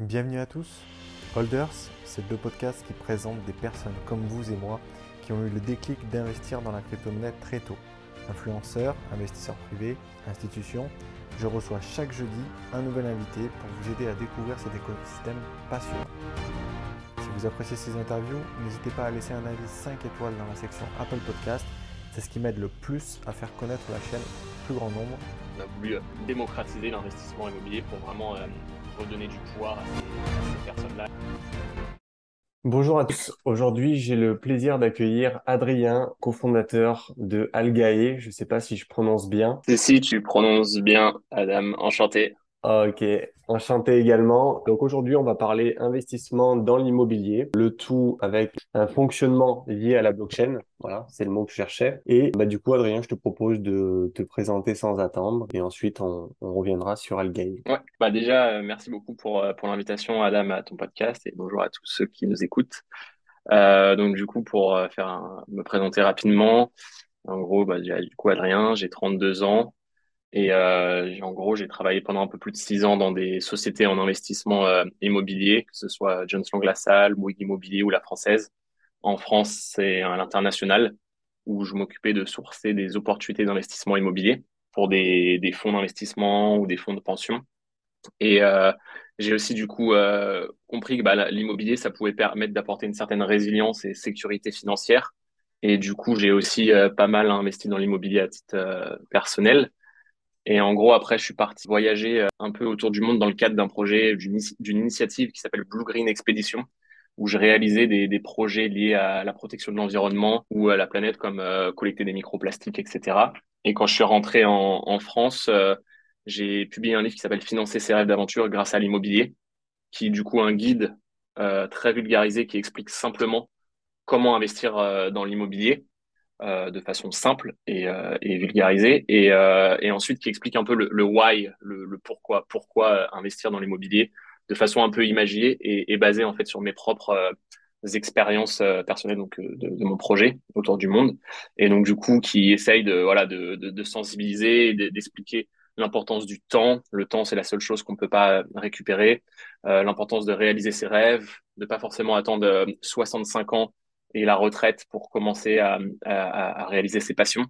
Bienvenue à tous. Holders, c'est le podcast qui présente des personnes comme vous et moi qui ont eu le déclic d'investir dans la crypto-monnaie très tôt. Influenceurs, investisseurs privés, institutions, je reçois chaque jeudi un nouvel invité pour vous aider à découvrir cet écosystème passionnant. Si vous appréciez ces interviews, n'hésitez pas à laisser un avis 5 étoiles dans la section Apple Podcast. C'est ce qui m'aide le plus à faire connaître la chaîne au plus grand nombre. On a voulu démocratiser l'investissement immobilier pour vraiment euh, redonner du pouvoir à ces, personnes-là. Bonjour à tous. Aujourd'hui, j'ai le plaisir d'accueillir Adrien, cofondateur de Algae. Je ne sais pas si je prononce bien. Si, si, tu prononces bien, Adam. Enchanté. Ok, enchanté également. Donc aujourd'hui, on va parler investissement dans l'immobilier, le tout avec un fonctionnement lié à la blockchain. Voilà, c'est le mot que je cherchais. Et bah, du coup, Adrien, je te propose de te présenter sans attendre et ensuite on, reviendra sur Algae. Ouais, bah déjà, euh, merci beaucoup pour, euh, pour l'invitation, Adam, à ton podcast et bonjour à tous ceux qui nous écoutent. Euh, donc du coup, pour faire me présenter rapidement, en gros, bah, du coup, Adrien, j'ai 32 ans. Et euh, en gros, j'ai travaillé pendant un peu plus de six ans dans des sociétés en investissement euh, immobilier, que ce soit Lang LaSalle, Bouygues Immobilier ou la Française. En France, c'est à l'international, où je m'occupais de sourcer des opportunités d'investissement immobilier pour des, des fonds d'investissement ou des fonds de pension. Et euh, j'ai aussi du coup euh, compris que bah, l'immobilier, ça pouvait permettre d'apporter une certaine résilience et sécurité financière. Et du coup, j'ai aussi euh, pas mal investi dans l'immobilier à titre euh, personnel. Et en gros, après, je suis parti voyager euh, un peu autour du monde dans le cadre d'un projet, d'une initiative qui s'appelle Blue Green Expedition, où je réalisais des, projets liés à la protection de l'environnement ou à la planète, comme euh, collecter des microplastiques, etc. Et quand je suis rentré en, France, euh, j'ai publié un livre qui s'appelle Financer ses rêves d'aventure grâce à l'immobilier, qui est du coup un guide très vulgarisé qui explique simplement comment investir dans l'immobilier euh, de façon simple et, euh, et vulgarisée, et, euh, et, ensuite qui explique un peu le, le why, le, le, pourquoi, pourquoi investir dans l'immobilier de façon un peu imaginée et, et, basée en fait sur mes propres expériences personnelles donc de, de, mon projet autour du monde, et donc du coup qui essaye de voilà de, de, de sensibiliser, d'expliquer l'importance du temps. Le temps, c'est la seule chose qu'on peut pas récupérer. Euh, l'importance de réaliser ses rêves, de pas forcément attendre 65 ans et la retraite pour commencer à, à, réaliser ses passions.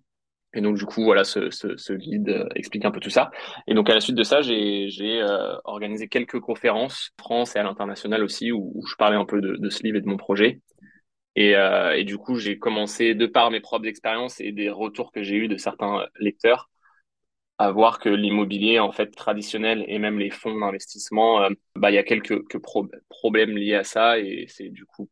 Et donc, du coup, voilà, ce, ce, guide euh, explique un peu tout ça. Et donc, à la suite de ça, j'ai euh, organisé quelques conférences, en France et à l'international aussi, où, je parlais un peu de, ce livre et de mon projet. Et, euh, et du coup, j'ai commencé, de par mes propres expériences et des retours que j'ai eus de certains lecteurs, à voir que l'immobilier, en fait, traditionnel et même les fonds d'investissement, bah, il y a quelques, quelques pro problèmes liés à ça. Et c'est du coup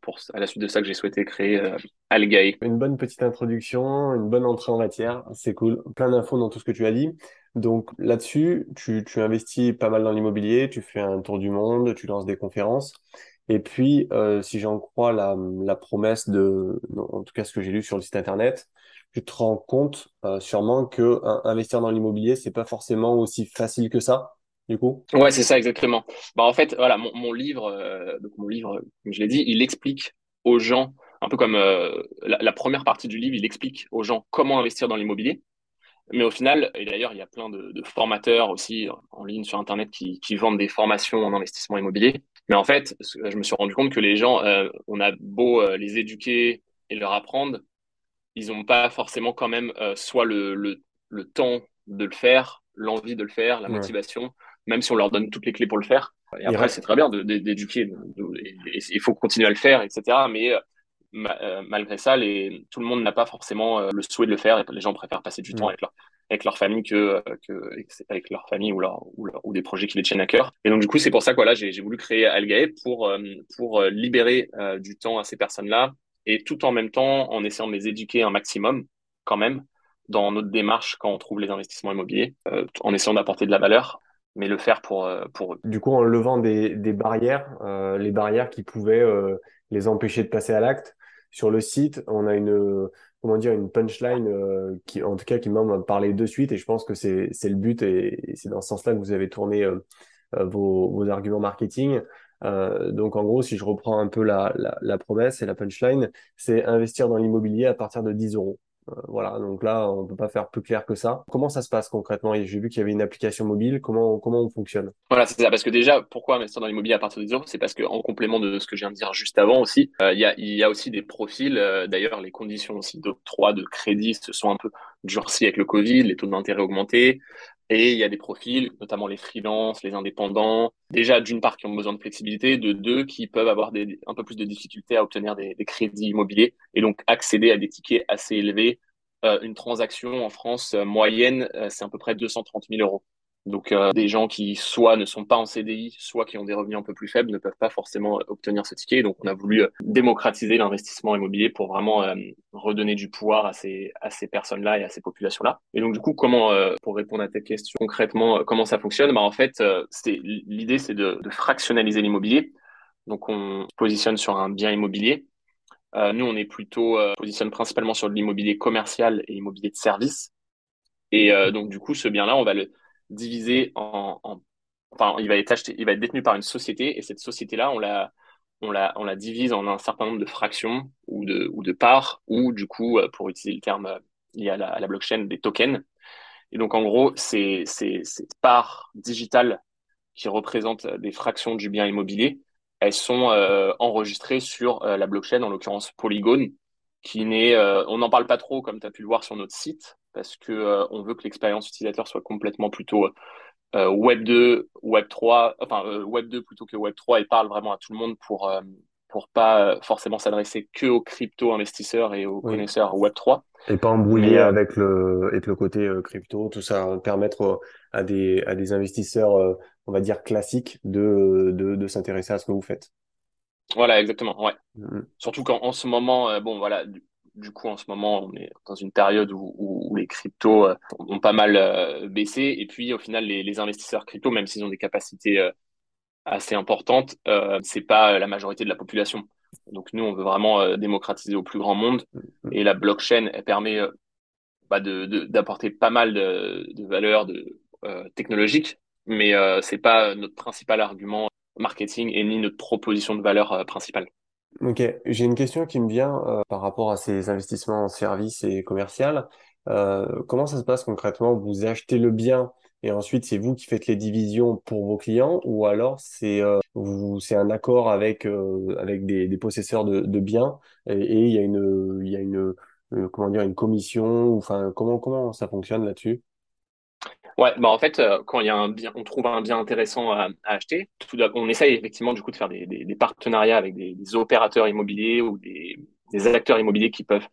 pour, à la suite de ça que j'ai souhaité créer euh, Algae. Une bonne petite introduction, une bonne entrée en matière, c'est cool. Plein d'infos dans tout ce que tu as dit. Donc là-dessus, tu, tu investis pas mal dans l'immobilier, tu fais un tour du monde, tu lances des conférences. Et puis, euh, si j'en crois la, la promesse de, en tout cas ce que j'ai lu sur le site internet, tu te rends compte euh, sûrement que investir dans l'immobilier, c'est pas forcément aussi facile que ça du coup? Ouais, c'est ça exactement. Bah en fait, voilà, mon, mon livre, euh, donc mon livre, comme je l'ai dit, il explique aux gens, un peu comme euh, la, la, première partie du livre, il explique aux gens comment investir dans l'immobilier. Mais au final, et d'ailleurs, il y a plein de, de, formateurs aussi en ligne sur Internet qui, qui, vendent des formations en investissement immobilier. Mais en fait, je me suis rendu compte que les gens, euh, on a beau les éduquer et leur apprendre, ils n'ont pas forcément quand même soit le, le, le, temps de le faire, l'envie de le faire, la motivation, même si on leur donne toutes les clés pour le faire. Et après, c'est très bien d'éduquer. Il faut continuer à le faire, etc. Mais euh, euh, malgré ça, les, tout le monde n'a pas forcément euh, le souhait de le faire. Et les gens préfèrent passer du temps avec leur, avec leur famille que, que avec leur famille ou, leur, ou, ou, des projets qui les tiennent à cœur. Et donc, du coup, c'est pour ça que voilà, j'ai voulu créer Algae pour, pour libérer du temps à ces personnes-là et tout en même temps en essayant de les éduquer un maximum quand même dans notre démarche quand on trouve les investissements immobiliers, euh, en essayant d'apporter de la valeur mais le faire pour, euh, pour eux. Du coup, en levant des, des barrières, euh, les barrières qui pouvaient euh, les empêcher de passer à l'acte. Sur le site, on a une, comment dire, une punchline euh, qui, en tout cas, qui m'a parlé de suite et je pense que c'est, le but et, et c'est dans ce sens-là que vous avez tourné euh, vos, vos arguments marketing. donc, en gros, si je reprends un peu la, la, la promesse et la punchline, c'est investir dans l'immobilier à partir de 10 euros. Voilà, donc là, on peut pas faire plus clair que ça. Comment ça se passe concrètement? J'ai vu qu'il y avait une application mobile. Comment, comment on fonctionne? Voilà, c'est ça. Parce que déjà, pourquoi investir dans l'immobilier à partir de zéro? C'est parce qu'en complément de ce que je viens de dire juste avant aussi, euh, il y a, y a aussi des profils. euh, d'ailleurs, les conditions aussi d'octroi de crédit se sont un peu durcies avec le Covid, les taux d'intérêt augmentés. Et il y a des profils, notamment les freelances, les indépendants, déjà d'une part qui ont besoin de flexibilité, de deux qui peuvent avoir des, un peu plus de difficultés à obtenir des, crédits immobiliers et donc accéder à des tickets assez élevés. Euh, une transaction en France euh, moyenne, euh, c'est à peu près 230 000 euros. Donc, euh, des gens qui soit ne sont pas en CDI, soit qui ont des revenus un peu plus faibles, ne peuvent pas forcément obtenir ce ticket. Donc, on a voulu euh, démocratiser l'investissement immobilier pour vraiment euh, redonner du pouvoir à ces, à ces personnes-là et à ces populations-là. Et donc, du coup, comment, euh, pour répondre à ta question concrètement, euh, comment ça fonctionne? Bah, En fait, euh, c'est, l'idée, c'est de, de fractionnaliser l'immobilier. Donc, on se positionne sur un bien immobilier. Euh, nous, on est plutôt euh, positionne principalement sur l'immobilier commercial et immobilier de service. Et euh, donc, du coup, ce bien-là, on va le divisé en, en- enfin, il va être acheté, il va être détenu par une société et cette société-là, on la, on la, on la divise en un certain nombre de fractions ou de, ou de parts ou du coup, euh, pour utiliser le terme euh, lié à la, la blockchain, des tokens. Et donc, en gros, ces, ces, parts digitales qui représentent des fractions du bien immobilier, elles sont euh, enregistrées sur euh, la blockchain, en l'occurrence Polygon, qui n'est, euh, on n'en parle pas trop comme tu as pu le voir sur notre site, parce que euh, on veut que l'expérience utilisateur soit complètement plutôt euh, Web 2, Web 3, enfin euh, Web 2 plutôt que Web 3 et parle vraiment à tout le monde pour euh, pour pas euh, forcément s'adresser que aux crypto investisseurs et aux Oui. connaisseurs Web 3. Et pas euh, avec le, avec le côté euh, crypto, tout ça, hein, permettre euh, à des, à des investisseurs, euh, on va dire classiques, de, de, de s'intéresser à ce que vous faites. voilà, exactement. Ouais. Mhm. Surtout qu'en en ce moment, euh, bon voilà, du, coup en ce moment on est dans une période où, les cryptos euh, ont pas mal euh, baissé et puis au final les, investisseurs crypto, même s'ils ont des capacités euh, assez importantes, c'est pas la majorité de la population. Donc nous on veut vraiment démocratiser au plus grand monde et la blockchain elle permet bah, d'apporter pas mal de, valeurs technologiques, mais euh, c'est pas notre principal argument marketing et ni notre proposition de valeur principale. Ok, j'ai une question qui me vient euh, par rapport à ces investissements en services et commercial. Euh, comment ça se passe concrètement? Vous achetez le bien et ensuite c'est vous qui faites les divisions pour vos clients ou alors c'est euh, c'est un accord avec, euh, avec des, des possesseurs de, de biens et, et il y a une, il y a une, euh, comment dire, une commission ou enfin comment, comment ça fonctionne là-dessus? Ouais, bah en fait, euh, quand y a un bien, on trouve un bien intéressant à, acheter, on essaye effectivement du coup de faire des, partenariats avec des, opérateurs immobiliers ou des, acteurs immobiliers qui peuvent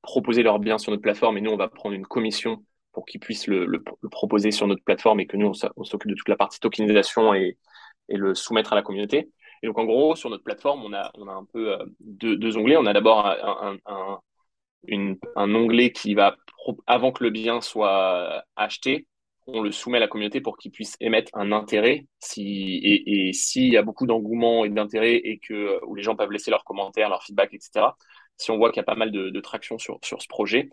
proposer leurs biens sur notre plateforme et nous on va prendre une commission pour qu'ils puissent le, proposer sur notre plateforme et que nous on, s'occupe de toute la partie tokenisation et, le soumettre à la communauté. Et donc en gros sur notre plateforme on a un peu euh, deux, onglets. On a d'abord un, un, onglet qui va, avant que le bien soit acheté, on le soumet à la communauté pour qu'ils puissent émettre un intérêt. Si, et, s'il y a beaucoup d'engouement et d'intérêt et que où les gens peuvent laisser leurs commentaires, leurs feedbacks, etc. Si on voit qu'il y a pas mal de, traction sur, ce projet,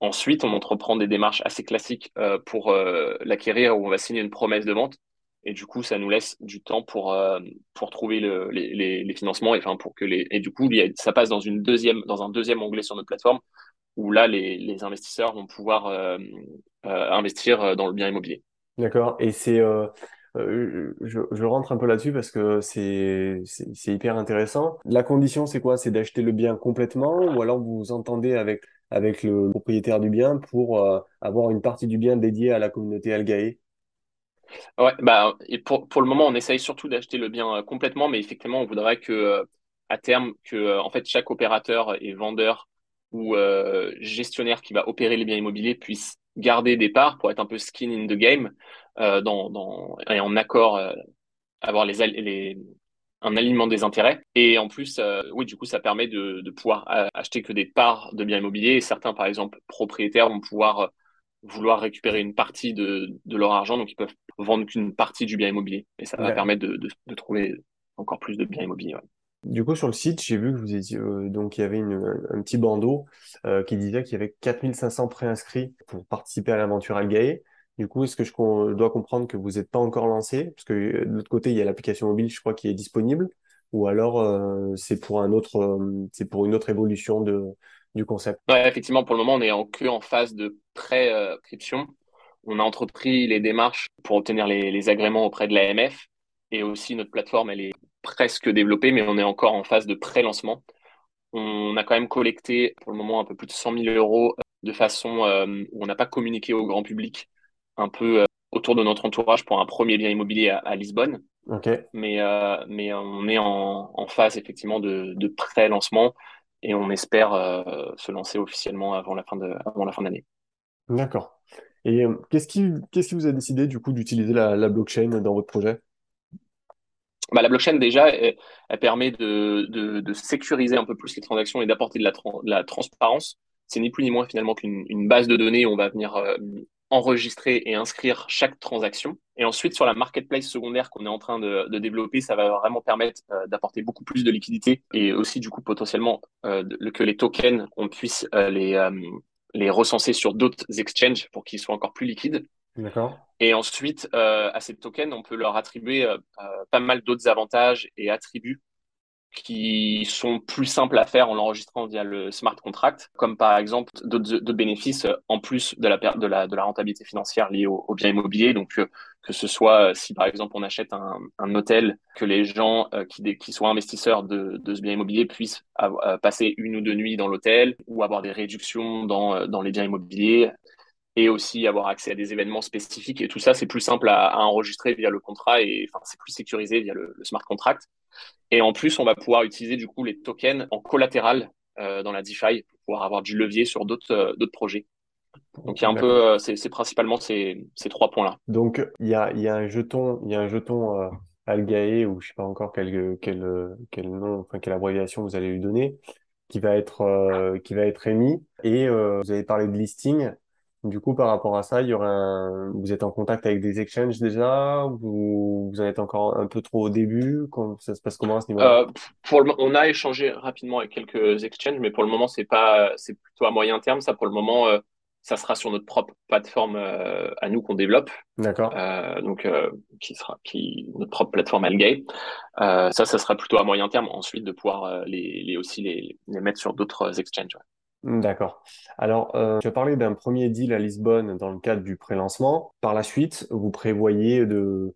ensuite on entreprend des démarches assez classiques euh, pour euh, l'acquérir où on va signer une promesse de vente. Et du coup, ça nous laisse du temps pour euh, trouver le, les, financements et pour que les et du coup, ça passe dans dans un deuxième onglet sur notre plateforme où là, les, les investisseurs vont pouvoir euh, euh, investir dans le bien immobilier. D'accord. Et c'est, euh, euh, je, je rentre un peu là-dessus parce que c'est, hyper intéressant. La condition, c'est quoi? C'est d'acheter le bien complètement ou alors vous vous entendez avec, avec le propriétaire du bien pour euh, avoir une partie du bien dédiée à la communauté Algae? Ouais, bah, et pour, pour le moment, on essaye surtout d'acheter le bien euh, complètement, mais effectivement, on voudrait que, euh, à terme, que, euh, en fait, chaque opérateur et vendeur ou euh, gestionnaire qui va opérer les biens immobiliers puisse garder des parts pour être un peu skin in the game, euh, dans, dans, et en accord, euh, avoir les, les, un alignement des intérêts. Et en plus, oui, du coup, ça permet de, de pouvoir acheter que des parts de biens immobiliers. Et certains, par exemple, propriétaires vont pouvoir vouloir récupérer une partie de, de leur argent, donc ils peuvent vendre qu'une partie du bien immobilier. Et ça va permettre de, de, de trouver encore plus de biens immobiliers. ouais. Du coup, sur le site, j'ai vu que vous étiez, euh, donc il y avait une, un petit bandeau euh, qui disait qu'il y avait 4500 préinscrits pour participer à l'aventure Algae. Du coup, est-ce que je, dois comprendre que vous n'êtes pas encore lancé? Parce que euh, de l'autre côté, il y a l'application mobile, je crois, qui est disponible. Ou alors, euh, c'est pour un autre, euh, c'est pour une autre évolution de, du concept? Ouais, Effectivement, pour le moment, on est en en phase de pré-inscription. On a entrepris les démarches pour obtenir les, les agréments auprès de l'AMF et aussi notre plateforme, elle est presque développée, mais on est encore en phase de pré-lancement. On a quand même collecté pour le moment un peu plus de 100 000 euros de façon euh, où on n'a pas communiqué au grand public un peu euh, autour de notre entourage pour un premier bien immobilier à, Lisbonne. Mais, euh, mais on est en, en phase effectivement de, de pré-lancement et on espère se lancer officiellement avant la fin de avant la fin d'année. D'accord. Et qu'est-ce qui qu'est-ce qui vous a décidé du coup d'utiliser la, la blockchain dans votre projet? Bah, la blockchain, déjà, elle, permet de, sécuriser un peu plus les transactions et d'apporter de la, transparence. C'est ni plus ni moins finalement qu'une base de données où on va venir euh, enregistrer et inscrire chaque transaction. Et ensuite, sur la marketplace secondaire qu'on est en train de, développer, ça va vraiment permettre euh, d'apporter beaucoup plus de liquidité et aussi, du coup, potentiellement euh, que les tokens, on puisse les, les recenser sur d'autres exchanges pour qu'ils soient encore plus liquides. D'accord. Et ensuite, euh, à ces tokens, on peut leur attribuer euh, euh, pas mal d'autres avantages et attributs qui sont plus simples à faire en l'enregistrant via le smart contract, comme par exemple d'autres bénéfices en plus de la, de la, de la rentabilité financière liée au, au bien immobilier. Donc, que ce soit si par exemple on achète un, hôtel, que les gens qui, qui soient investisseurs de, de ce bien immobilier puissent passer une ou deux nuits dans l'hôtel ou avoir des réductions dans, dans les biens immobiliers et aussi avoir accès à des événements spécifiques. Et tout ça, c'est plus simple à, à, enregistrer via le contrat et enfin, c'est plus sécurisé via le, le, smart contract. Et en plus, on va pouvoir utiliser du coup les tokens en collatéral euh, dans la DeFi pour pouvoir avoir du levier sur d'autres euh, d'autres projets. Donc il y a un peu, euh, c'est principalement ces, ces trois points-là. Donc il y a, il y a un jeton, il y a un jeton euh, Algae ou je sais pas encore quel quel quel nom, enfin quelle abréviation vous allez lui donner, qui va être euh, qui va être émis. Et euh, vous avez parlé de listing. Du coup, par rapport à ça, il y aura un... vous êtes en contact avec des exchanges déjà ou vous en êtes encore un peu trop au début? Quand ça se passe comment à ce niveau-là? Euh, pour le... On a échangé rapidement avec quelques exchanges, mais pour le moment, c'est pas, c'est plutôt à moyen terme. Ça, pour le moment, euh, ça sera sur notre propre plateforme euh, à nous qu'on développe. D'accord. Euh, donc, euh, qui sera, qui notre propre plateforme Algay. ça, ça sera plutôt à moyen terme. Ensuite, de pouvoir les, les aussi les, les mettre sur d'autres exchanges. Ouais. D'accord. Alors, euh, tu as parlé d'un premier deal à Lisbonne dans le cadre du pré-lancement. Par la suite, vous prévoyez de...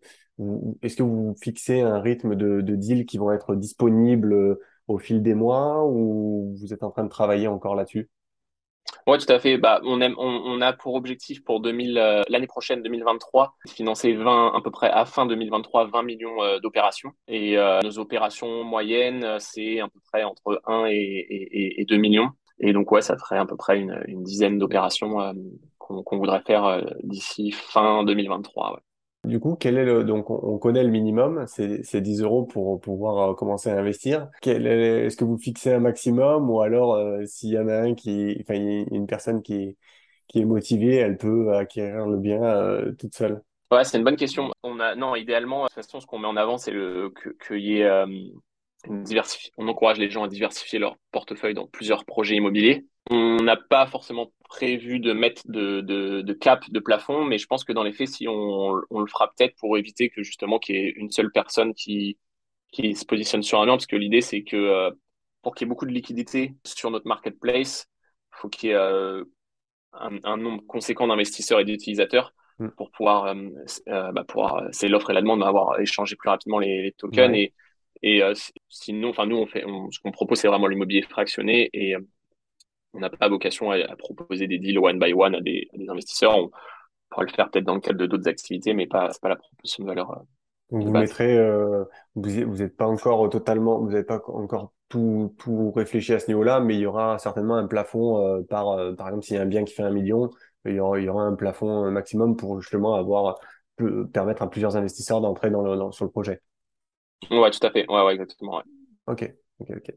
Est-ce que vous fixez un rythme de, de deals qui vont être disponibles euh, au fil des mois ou vous êtes en train de travailler encore là-dessus? Oui, tout à fait. Bah, on, aime, on, a pour objectif pour 2000, euh, l'année prochaine, 2023, de financer 20, à peu près à fin 2023, 20 millions euh, d'opérations. Et nos opérations moyennes, c'est à peu près entre 1 et, et, et 2 millions. Et donc, ouais, ça ferait à peu près une, une dizaine d'opérations euh, qu'on qu voudrait faire euh, d'ici fin 2023. Ouais. Du coup, quel est le, donc on connaît le minimum, c'est 10 euros pour pouvoir euh, commencer à investir. Est-ce que vous fixez un maximum ou alors euh, s'il y en a un qui, enfin, une personne qui, qui est motivée, elle peut acquérir le bien toute seule? Ouais, c'est une bonne question. On a, non, idéalement, de toute façon, ce qu'on met en avant, c'est le, qu'il y ait, on encourage les gens à diversifier leur portefeuille dans plusieurs projets immobiliers. On n'a pas forcément prévu de mettre de, de, de, cap, de plafond, mais je pense que dans les faits, si on, on le fera peut-être pour éviter que justement qu'il y ait une seule personne qui, qui se positionne sur un bien, parce que l'idée c'est que euh, pour qu'il y ait beaucoup de liquidité sur notre marketplace, il faut qu'il y ait euh, un, un, nombre conséquent d'investisseurs et d'utilisateurs mm. pour pouvoir, euh, euh bah, pouvoir c'est l'offre et la demande, avoir échangé plus rapidement les, les tokens ouais. et et euh, sinon, enfin nous, on fait, on, ce qu'on propose, c'est vraiment l'immobilier fractionné et euh, on n'a pas vocation à, à, proposer des deals one by one à des, à des investisseurs. On pourra le faire peut-être dans le cadre de d'autres activités, mais pas, c'est pas la proposition de valeur. Euh, vous mettrez, euh, vous vous n'êtes pas encore totalement, vous n'avez pas encore tout, tout réfléchi à ce niveau-là, mais il y aura certainement un plafond euh, par, euh, par exemple, s'il y a un bien qui fait un million, il y aura, il y aura un plafond maximum pour justement avoir, permettre à plusieurs investisseurs d'entrer dans le, dans, sur le projet. Ouais, tout à fait. Ouais, ouais, exactement. Ouais. Ok, ok, ok.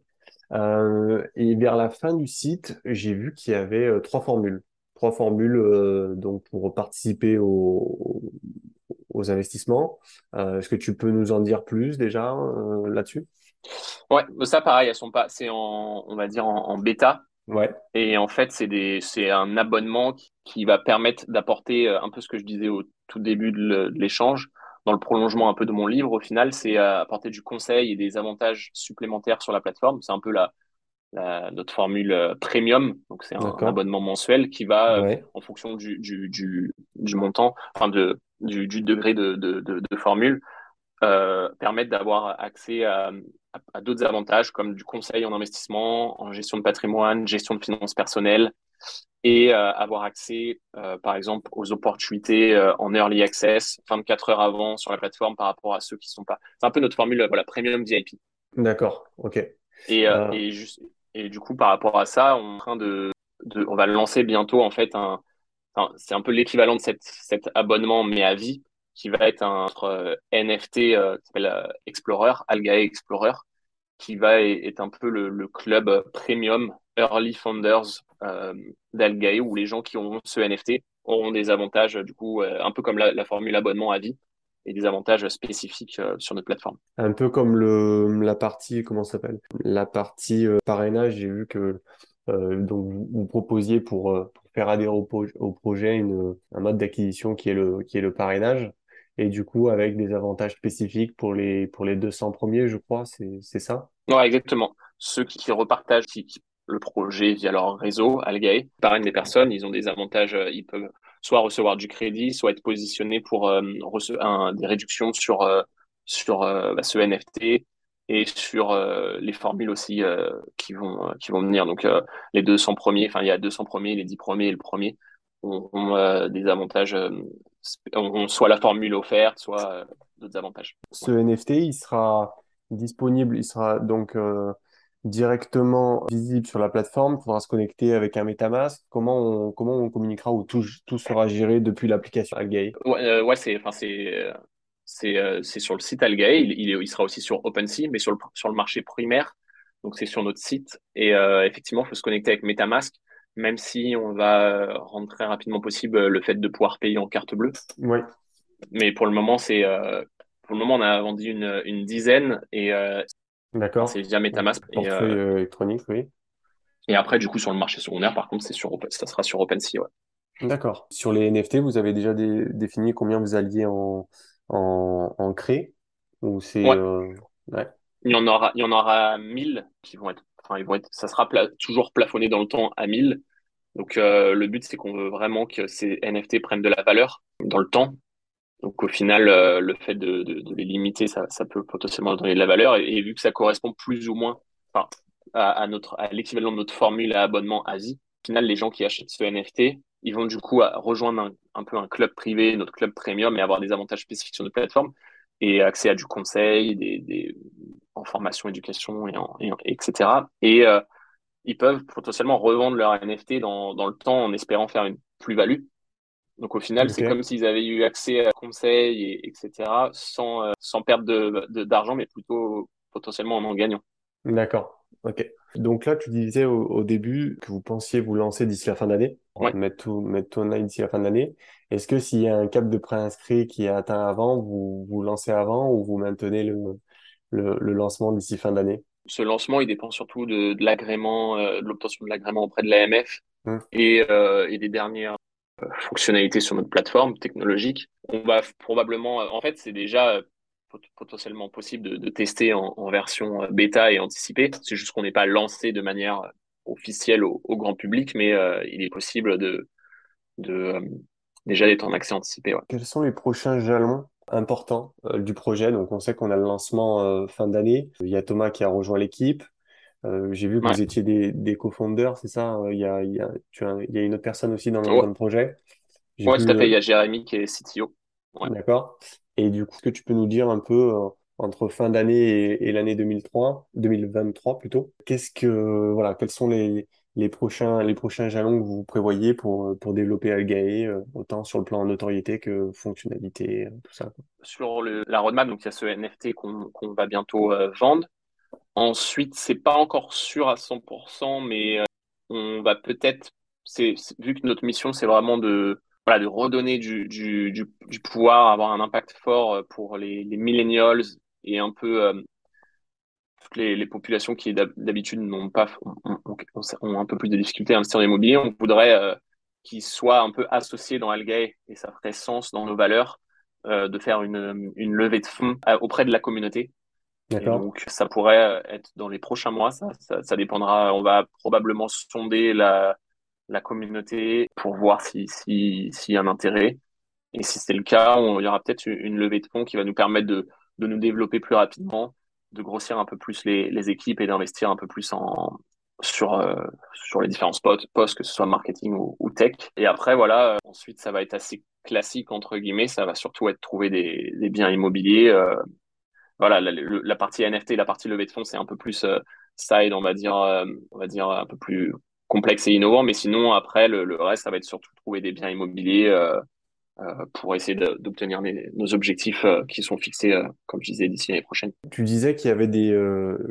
Euh, et vers la fin du site, j'ai vu qu'il y avait euh, trois formules. Trois formules euh, donc pour participer au, aux investissements. Est-ce que tu peux nous en dire plus déjà là-dessus? Ouais, ça pareil, elles sont pas, c'est en, on va dire en, en bêta. Ouais. Et en fait, c'est des, c'est un abonnement qui, qui va permettre d'apporter un peu ce que je disais au tout début de l'échange dans le prolongement un peu de mon livre, au final, c'est apporter du conseil et des avantages supplémentaires sur la plateforme. C'est un peu la, notre formule euh, premium. Donc, c'est un, abonnement mensuel qui va, euh, en fonction du, du, du, du, montant, enfin, de, du, degré de, de, de, formule, euh, permettre d'avoir accès à, à, d'autres avantages comme du conseil en investissement, en gestion de patrimoine, gestion de finances personnelles et euh, avoir accès, par exemple, aux opportunités en early access 24 heures avant sur la plateforme par rapport à ceux qui sont pas. C'est un peu notre formule, voilà, premium VIP. D'accord, ok. Et, et, juste, et du coup, par rapport à ça, on est en train de, de on va lancer bientôt en fait un, c'est un peu l'équivalent de cette, cet abonnement mais à vie qui va être un euh, NFT euh, qui s'appelle euh, Explorer, Algae Explorer, qui va être un peu le, le club premium early founders euh, d'Algae où les gens qui ont ce NFT auront des avantages du coup un peu comme la, la formule abonnement à vie et des avantages spécifiques euh, sur notre plateforme. Un peu comme le, la partie, comment ça s'appelle? La partie euh, parrainage, j'ai vu que euh, donc vous, proposiez pour, pour, faire adhérer au, au projet une, un mode d'acquisition qui est le qui est le parrainage et du coup avec des avantages spécifiques pour les pour les 200 premiers, je crois, c'est ça? Ouais, exactement. Ceux qui, qui repartagent qui, le projet via leur réseau Algae parrainent des personnes, ils ont des avantages, ils peuvent soit recevoir du crédit, soit être positionné pour euh, des réductions sur, euh, sur euh, bah, ce NFT et sur les formules aussi qui, vont, qui vont venir. Donc les 200 premiers, enfin il y a 200 premiers, les 10 premiers et le premier ont, des avantages, ont soit la formule offerte, soit d'autres avantages. Ce NFT, il sera disponible, il sera donc directement visible sur la plateforme, il faudra se connecter avec un MetaMask. Comment on, comment on communiquera ou tout, tout sera géré depuis l'application Algae? Ouais, euh, ouais c'est enfin c'est c'est euh, c'est sur le site Algae. Il, il, il, sera aussi sur OpenSea, mais sur le sur le marché primaire. Donc c'est sur notre site. Et euh, effectivement, il faut se connecter avec MetaMask, même si on va rendre très rapidement possible le fait de pouvoir payer en carte bleue. Ouais. Mais pour le moment, c'est pour le moment, on a vendu une, une dizaine et D'accord. C'est via MetaMask. Portefeuille euh, électronique, oui. Et après, du coup, sur le marché secondaire, par contre, c'est sur ça sera sur OpenSea, ouais. D'accord. Sur les NFT, vous avez déjà défini combien vous alliez en, en, en créer ou c'est euh, ouais. Il y en aura, il y en aura 1000 qui vont être, enfin, ils vont être, ça sera toujours plafonné dans le temps à 1000. Donc, euh, le but, c'est qu'on veut vraiment que ces NFT prennent de la valeur dans le temps donc au final, euh, le fait de, les limiter, ça, peut potentiellement donner de la valeur. Et, vu que ça correspond plus ou moins à, notre à l'équivalent de notre formule à abonnement Asie, au final, les gens qui achètent ce NFT, ils vont du coup rejoindre un, peu un club privé, notre club premium, et avoir des avantages spécifiques sur notre plateforme et accès à du conseil, des, en formation, éducation, et, en, et etc. Et euh, ils peuvent potentiellement revendre leur NFT dans le temps en espérant faire une plus-value donc au final, c'est comme s'ils avaient eu accès à conseils, et, etc., sans, euh, sans perdre d'argent, de, d'argent, mais plutôt potentiellement en en gagnant. D'accord. Ok. Donc là, tu disais au, début que vous pensiez vous lancer d'ici la fin d'année, mettre tout, mettre tout en ligne d'ici la fin d'année. Est-ce que s'il y a un cap de préinscrit qui est atteint avant, vous vous lancez avant ou vous maintenez le, le, le lancement d'ici fin d'année? Ce lancement, il dépend surtout de, de l'agrément, euh, de l'obtention de l'agrément auprès de l'AMF hum. et, euh, et des dernières fonctionnalités sur notre plateforme technologique. On va probablement, euh, en fait, c'est déjà euh, potentiellement possible de, tester en, version euh, bêta et anticipée. C'est juste qu'on n'est pas lancé de manière officielle au, grand public, mais euh, il est possible de, euh, déjà d'être en accès anticipé. Quels sont les prochains jalons importants euh, du projet? Donc, on sait qu'on a le lancement fin d'année. Il y a Thomas qui a rejoint l'équipe. Euh, j'ai vu que vous étiez des, des co-founders, c'est ça Il y a, il y, a, tu as, il y a une autre personne aussi dans, dans le projet Oui, tout à fait. Il y a Jérémy qui est CTO. Ouais. D'accord. Et du coup, est-ce que tu peux nous dire un peu euh, entre fin d'année et, et l'année 2003, 2023 plutôt, qu'est-ce que voilà, quels sont les, les prochains les prochains jalons que vous prévoyez pour pour développer Algae, euh, autant sur le plan notoriété que fonctionnalité, euh, tout ça. Quoi? Sur le, la roadmap, donc il y a ce NFT qu'on qu'on va bientôt vendre. Ensuite, c'est pas encore sûr à 100%, mais euh, on va peut-être, vu que notre mission, c'est vraiment de redonner du, pouvoir, avoir un impact fort euh, pour les, millennials et un peu euh, toutes les, populations qui d'habitude n'ont pas ont, un peu plus de difficultés à investir dans l'immobilier. On voudrait qu'ils soient un peu associés dans Algae et ça ferait sens dans nos valeurs de faire une, levée de fonds auprès de la communauté. Donc, ça pourrait être dans les prochains mois. Ça, ça, ça dépendra. On va probablement sonder la, la communauté pour voir s'il si, si y a un intérêt. Et si c'est le cas, on, il y aura peut-être une levée de fonds qui va nous permettre de, de nous développer plus rapidement, de grossir un peu plus les, les équipes et d'investir un peu plus en, sur, euh, sur les différents spots, postes, que ce soit marketing ou, ou tech. Et après, voilà, euh, ensuite, ça va être assez classique, entre guillemets. Ça va surtout être trouver des, des biens immobiliers. Euh, voilà, la, la, partie NFT, la partie levée de fonds, c'est un peu plus euh, side, on va dire, euh, on va dire un peu plus complexe et innovant. Mais sinon, après, le, le reste, ça va être surtout trouver des biens immobiliers euh, euh, pour essayer d'obtenir nos objectifs euh, qui sont fixés, euh, comme je disais, d'ici l'année prochaine. Tu disais qu'il y avait des,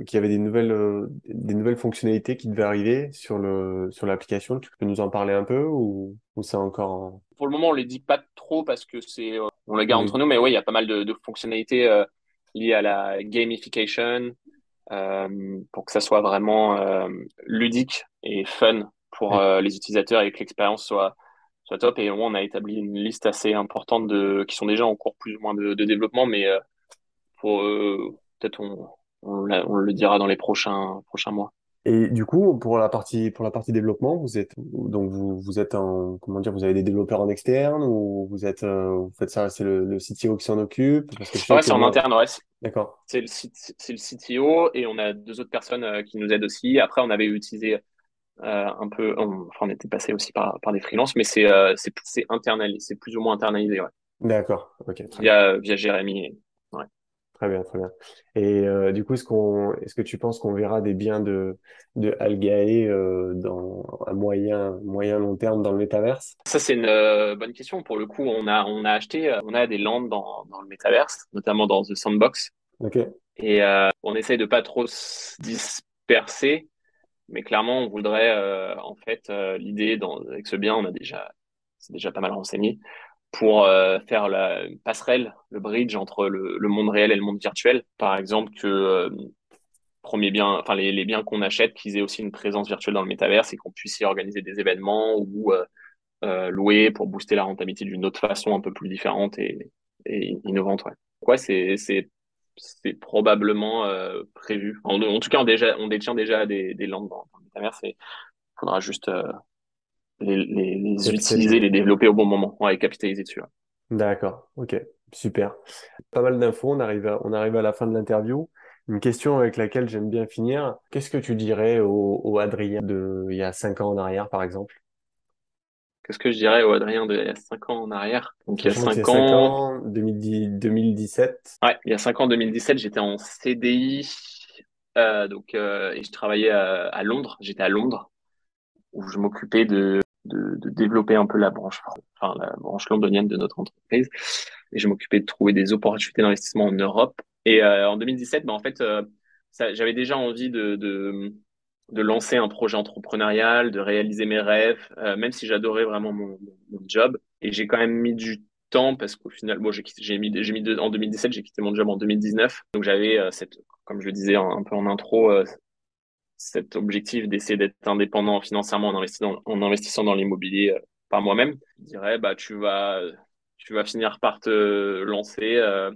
qu'il y avait des nouvelles, des nouvelles fonctionnalités qui devaient arriver sur le, sur l'application. Tu peux nous en parler un peu ou, ou c'est encore... Pour le moment, on les dit pas trop parce que c'est, on les garde oui. entre nous, mais oui, il y a pas mal de, de fonctionnalités liées à la gamification, euh, pour que ça soit vraiment euh, ludique et fun pour euh, les utilisateurs et que l'expérience soit soit top. Et on a établi une liste assez importante de qui sont déjà en cours plus ou moins de, de développement, mais pour peut-être on, on, on, le dira dans les prochains prochains mois. Et du coup, pour la partie pour la partie développement, vous êtes donc vous vous êtes en comment dire, vous avez des développeurs en externe ou vous êtes euh, vous faites ça, c'est le, le CTO qui s'en occupe? Parce que Ouais, c'est en interne, ouais. D'accord. C'est le c'est le CTO et on a deux autres personnes euh, qui nous aident aussi. Après, on avait utilisé euh, un peu, on, enfin, on était passé aussi par par des freelances, mais c'est c'est c'est internalisé, c'est plus ou moins internalisé, ouais. D'accord. Ok. Via via Jérémy. Très bien, très bien. Et euh, du coup, est-ce qu'on, est-ce que tu penses qu'on verra des biens de, de Algae euh, dans un moyen, moyen long terme dans le métaverse? Ça, c'est une euh, bonne question. Pour le coup, on a, on a acheté, on a des landes dans, dans le métaverse, notamment dans The Sandbox. Ok. Et on essaye de pas trop se disperser, mais clairement, on voudrait, en fait, l'idée dans, avec ce bien, on a déjà, c'est déjà pas mal renseigné pour euh, faire la passerelle, le bridge entre le, le, monde réel et le monde virtuel. Par exemple, que euh, premier bien, enfin les, les biens qu'on achète, qu'ils aient aussi une présence virtuelle dans le métaverse et qu'on puisse y organiser des événements ou euh, euh louer pour booster la rentabilité d'une autre façon un peu plus différente et, et innovante. Ouais, ouais c'est c'est c'est probablement euh, prévu. En, tout cas, on, détient déjà des, des landes dans, le métaverse il faudra juste les, les, les utiliser, les développer au bon moment, ouais, et capitaliser dessus. Ouais. D'accord, ok, super. Pas mal d'infos, on arrive à, on arrive à la fin de l'interview. Une question avec laquelle j'aime bien finir. Qu'est-ce que tu dirais au, au Adrien de il y a cinq ans en arrière, par exemple? Qu'est-ce que je dirais au Adrien de il y a cinq ans en arrière? Donc il y a cinq ans, ans 2010, 2017. Ouais, il y a cinq ans 2017, j'étais en CDI, euh, donc euh, et je travaillais à, à Londres. J'étais à Londres où je m'occupais de de, développer un peu la branche, enfin la branche londonienne de notre entreprise. Et je m'occupais de trouver des opportunités d'investissement en Europe. Et euh, en 2017, ben, en fait, euh, j'avais déjà envie de, de, de, lancer un projet entrepreneurial, de réaliser mes rêves, euh, même si j'adorais vraiment mon, job. Et j'ai quand même mis du temps parce qu'au final, bon, j'ai mis, j'ai mis en 2017, j'ai quitté mon job en 2019. Donc j'avais cette, comme je le disais un, peu en intro, cet objectif d'essayer d'être indépendant financièrement en investissant, en investissant dans l'immobilier euh, par moi-même, je dirais bah tu vas tu vas finir par te lancer, euh,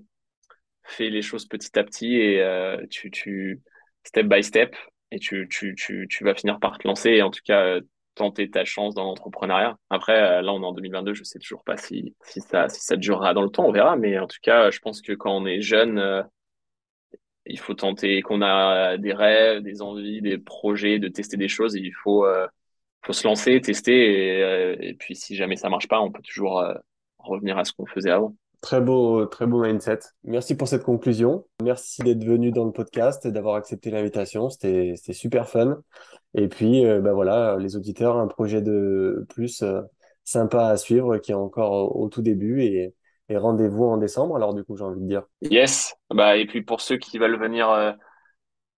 fais les choses petit à petit et euh, tu tu step by step et tu tu tu tu vas finir par te lancer et en tout cas tenter ta chance dans l'entrepreneuriat. Après là on est en 2022, je sais toujours pas si si ça si ça durera dans le temps, on verra mais en tout cas, je pense que quand on est jeune il faut tenter, qu'on a des rêves, des envies, des projets, de tester des choses. il faut, euh, faut se lancer, tester. Et, euh, et, puis, si jamais ça marche pas, on peut toujours euh, revenir à ce qu'on faisait avant. Très beau, très beau mindset. Merci pour cette conclusion. Merci d'être venu dans le podcast et d'avoir accepté l'invitation. C'était, super fun. Et puis, bah voilà, les auditeurs, un projet de plus sympa à suivre qui est encore au, au tout début et et rendez-vous en décembre, alors du coup, j'ai envie de dire. Yes. Bah, et puis pour ceux qui veulent venir euh,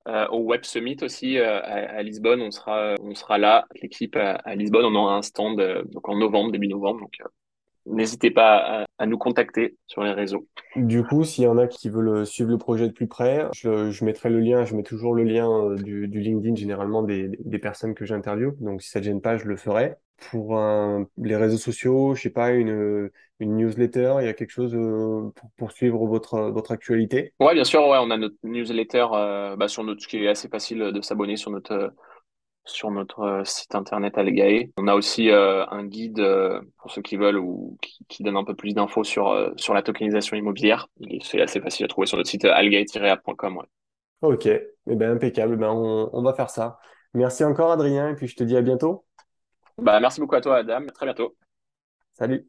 euh, au Web Summit aussi euh, à, à, Lisbonne, on sera, on sera là, l'équipe à, à, Lisbonne. On aura un stand donc en novembre, début novembre. Donc n'hésitez pas à, à, nous contacter sur les réseaux. Du coup, s'il y en a qui veulent suivre le projet de plus près, je, je mettrai le lien, je mets toujours le lien du, du LinkedIn généralement des, des personnes que j'interviewe. Donc si ça ne gêne pas, je le ferai. Pour un- les réseaux sociaux, je sais pas, une, une newsletter, il y a quelque chose euh, pour, pour suivre votre, votre actualité? Ouais, bien sûr, ouais, on a notre newsletter euh, bah, sur notre, ce qui est assez facile de s'abonner sur notre euh, sur notre euh, site internet Algae. On a aussi un guide pour ceux qui veulent ou qui, qui donne un peu plus d'infos sur sur la tokenisation immobilière. Il est- C'est assez facile à trouver sur notre site algae-app.com. Ouais. Ok, eh ben, impeccable, ben, on, on va faire ça. Merci encore Adrien, et puis je te dis à bientôt. Bah, merci beaucoup à toi, Adam. À très bientôt. Salut.